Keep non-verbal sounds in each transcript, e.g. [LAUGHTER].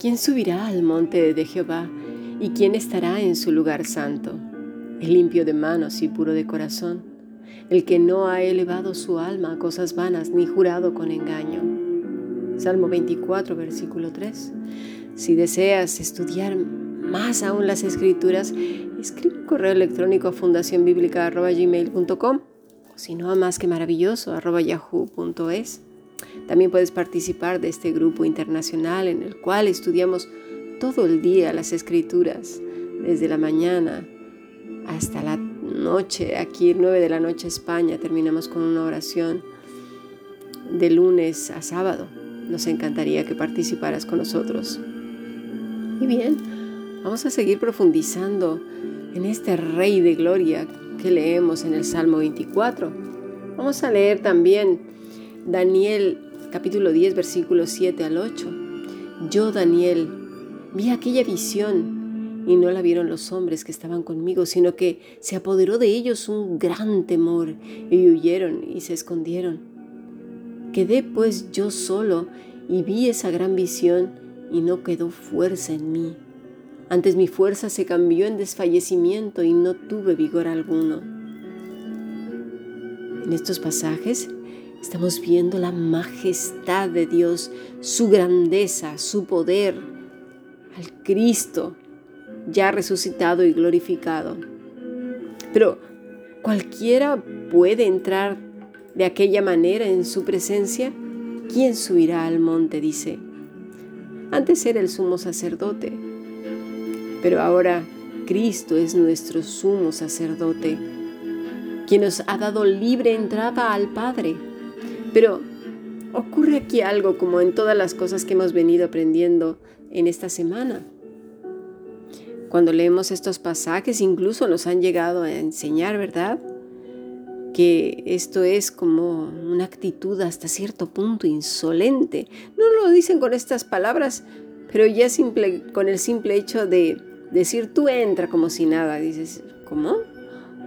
¿Quién subirá al monte de Jehová y quién estará en su lugar santo? El limpio de manos y puro de corazón, el que no ha elevado su alma a cosas vanas ni jurado con engaño. Salmo 24, versículo 3. Si deseas estudiar más aún las escrituras, escribe un correo electrónico a fundacionbiblica.gmail.com o si no, a más que maravilloso, yahoo.es. También puedes participar de este grupo internacional en el cual estudiamos todo el día las escrituras, desde la mañana hasta la noche, aquí 9 de la noche España, terminamos con una oración de lunes a sábado. Nos encantaría que participaras con nosotros. Y bien, vamos a seguir profundizando en este Rey de Gloria que leemos en el Salmo 24. Vamos a leer también Daniel capítulo 10 versículos 7 al 8. Yo, Daniel, vi aquella visión y no la vieron los hombres que estaban conmigo, sino que se apoderó de ellos un gran temor y huyeron y se escondieron. Quedé pues yo solo y vi esa gran visión y no quedó fuerza en mí. Antes mi fuerza se cambió en desfallecimiento y no tuve vigor alguno. En estos pasajes Estamos viendo la majestad de Dios, su grandeza, su poder, al Cristo ya resucitado y glorificado. Pero cualquiera puede entrar de aquella manera en su presencia. ¿Quién subirá al monte? dice. Antes era el sumo sacerdote, pero ahora Cristo es nuestro sumo sacerdote, quien nos ha dado libre entrada al Padre. Pero ocurre aquí algo como en todas las cosas que hemos venido aprendiendo en esta semana. Cuando leemos estos pasajes incluso nos han llegado a enseñar, ¿verdad? Que esto es como una actitud hasta cierto punto insolente. No lo dicen con estas palabras, pero ya simple, con el simple hecho de decir tú entra como si nada, dices, ¿cómo?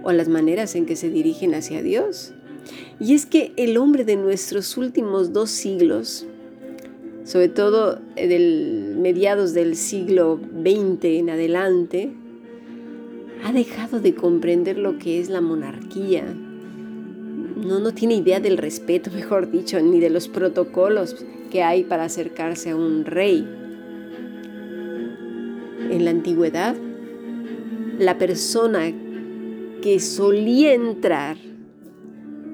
O las maneras en que se dirigen hacia Dios. Y es que el hombre de nuestros últimos dos siglos, sobre todo del mediados del siglo XX en adelante, ha dejado de comprender lo que es la monarquía. No, no tiene idea del respeto, [LAUGHS] mejor dicho, ni de los protocolos que hay para acercarse a un rey. En la antigüedad, la persona que solía entrar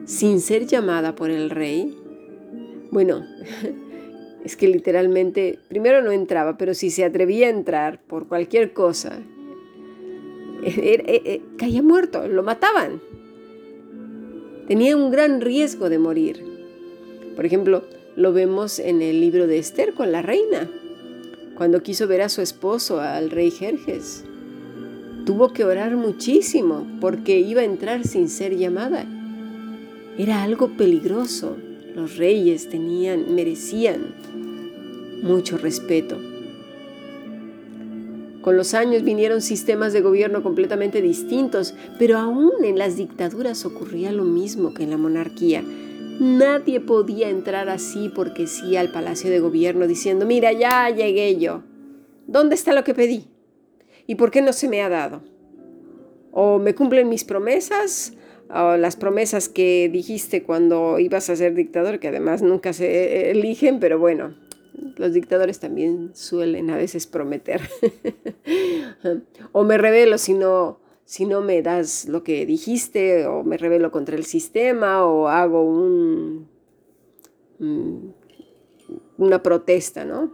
sin ser llamada por el rey? Bueno, [LAUGHS] es que literalmente, primero no entraba, pero si se atrevía a entrar por cualquier cosa, eh, eh, eh, caía muerto, lo mataban. Tenía un gran riesgo de morir. Por ejemplo, lo vemos en el libro de Esther con la reina, cuando quiso ver a su esposo, al rey Jerjes. Tuvo que orar muchísimo porque iba a entrar sin ser llamada era algo peligroso. Los reyes tenían, merecían mucho respeto. Con los años vinieron sistemas de gobierno completamente distintos, pero aún en las dictaduras ocurría lo mismo que en la monarquía. Nadie podía entrar así porque sí al palacio de gobierno diciendo, mira, ya llegué yo. ¿Dónde está lo que pedí? ¿Y por qué no se me ha dado? ¿O me cumplen mis promesas las promesas que dijiste cuando ibas a ser dictador, que además nunca se eligen, pero bueno, los dictadores también suelen a veces prometer. [LAUGHS] o me revelo si no, si no me das lo que dijiste, o me revelo contra el sistema, o hago mm, una protesta, ¿no?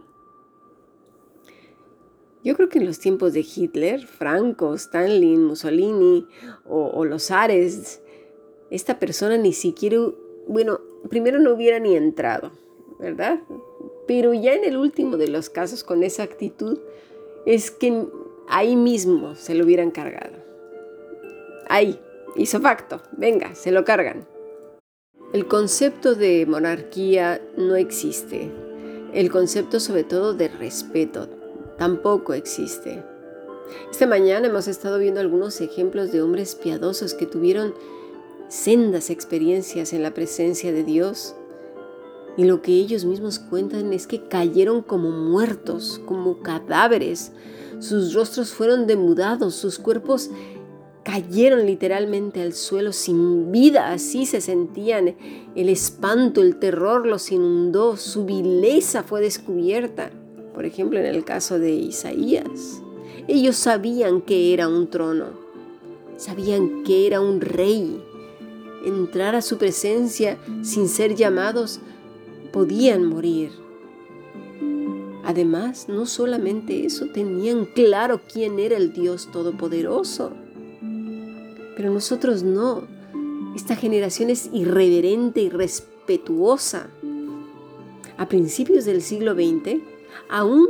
Yo creo que en los tiempos de Hitler, Franco, Stalin, Mussolini o, o los Ares, esta persona ni siquiera, bueno, primero no hubiera ni entrado, ¿verdad? Pero ya en el último de los casos con esa actitud es que ahí mismo se lo hubieran cargado. Ahí, hizo facto, venga, se lo cargan. El concepto de monarquía no existe. El concepto sobre todo de respeto tampoco existe. Esta mañana hemos estado viendo algunos ejemplos de hombres piadosos que tuvieron sendas experiencias en la presencia de Dios. Y lo que ellos mismos cuentan es que cayeron como muertos, como cadáveres. Sus rostros fueron demudados, sus cuerpos cayeron literalmente al suelo sin vida, así se sentían. El espanto, el terror los inundó, su vileza fue descubierta. Por ejemplo, en el caso de Isaías, ellos sabían que era un trono, sabían que era un rey. Entrar a su presencia sin ser llamados podían morir. Además, no solamente eso, tenían claro quién era el Dios Todopoderoso pero nosotros no. Esta generación es irreverente y respetuosa. A principios del siglo XX aún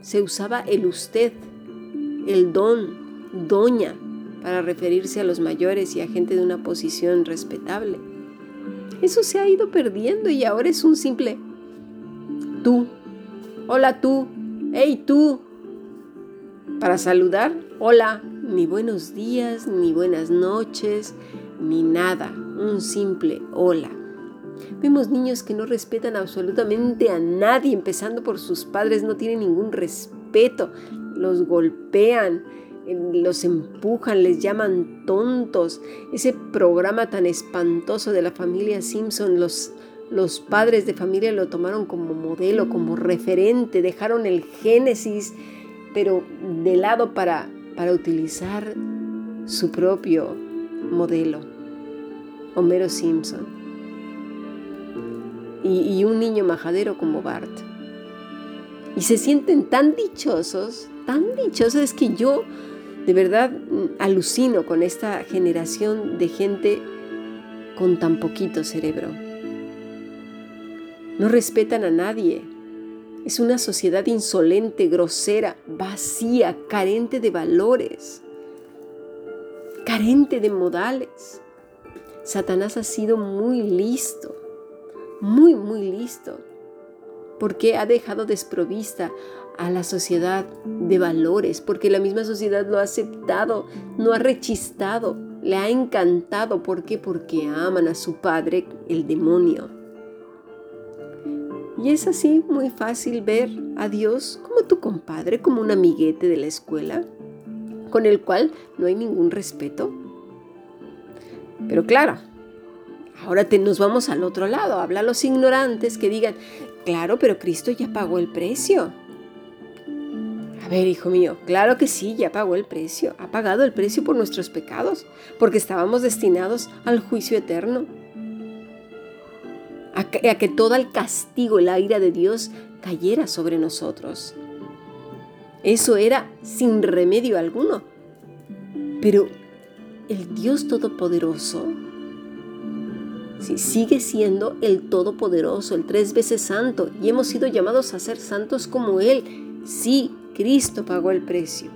se usaba el usted, el don, doña, para referirse a los mayores y a gente de una posición respetable. Eso se ha ido perdiendo y ahora es un simple tú. Hola tú. Hey tú. Para saludar, hola ni buenos días, ni buenas noches, ni nada, un simple hola. Vemos niños que no respetan absolutamente a nadie, empezando por sus padres, no tienen ningún respeto, los golpean, los empujan, les llaman tontos. Ese programa tan espantoso de la familia Simpson, los, los padres de familia lo tomaron como modelo, como referente, dejaron el Génesis, pero de lado para para utilizar su propio modelo, Homero Simpson, y, un niño majadero como Bart. Y se sienten tan dichosos, tan dichosos, es que yo de verdad mm, alucino con esta generación de gente con tan poquito cerebro. No respetan a nadie, es una sociedad insolente, grosera, vacía, carente de valores, carente de modales. Satanás ha sido muy listo, muy, muy listo, porque ha dejado desprovista a la sociedad de valores, porque la misma sociedad lo ha aceptado, no ha rechistado, le ha encantado. ¿Por qué? Porque aman a su padre, el demonio. Y es así muy fácil ver a Dios como tu compadre, como un amiguete de la escuela, con el cual no hay ningún respeto. Pero claro, ahora nos vamos al otro lado. Habla a los ignorantes que digan, claro, pero Cristo ya pagó el precio. A ver, hijo mío, claro que sí, ya pagó el precio. Ha pagado el precio por nuestros pecados, porque estábamos destinados al juicio eterno a que, todo el castigo, la ira de Dios cayera sobre nosotros. Eso era sin remedio alguno. Pero el Dios Todopoderoso sigue siendo el Todopoderoso, el tres veces santo, y hemos sido llamados a ser santos como Él. Sí, Cristo pagó el precio.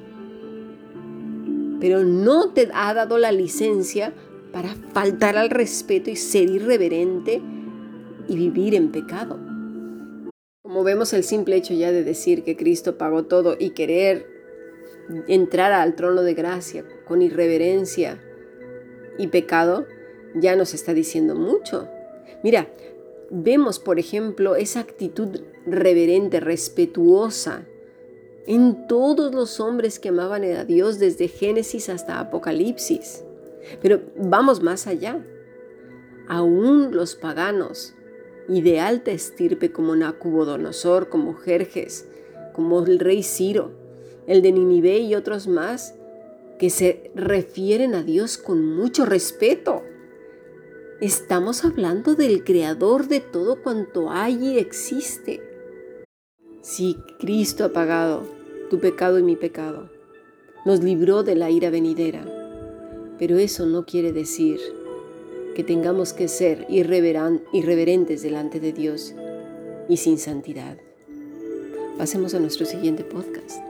Pero no te ha dado la licencia para faltar al respeto y ser irreverente y vivir en pecado. Como vemos el simple hecho ya de decir que Cristo pagó todo y querer entrar al trono de gracia con irreverencia y pecado, ya nos está diciendo mucho. Mira, vemos, por ejemplo, esa actitud reverente, respetuosa en todos los hombres que amaban a Dios desde Génesis hasta Apocalipsis. Pero vamos más allá. Aún los paganos y de alta estirpe como Nacubodonosor, como Jerjes, como el rey Ciro, el de Ninive y otros más, que se refieren a Dios con mucho respeto. Estamos hablando del creador de todo cuanto hay y existe. Si Cristo ha pagado tu pecado y mi pecado, nos libró de la ira venidera, pero eso no quiere decir que tengamos que ser irreverentes delante de Dios y sin santidad. Pasemos a nuestro siguiente podcast.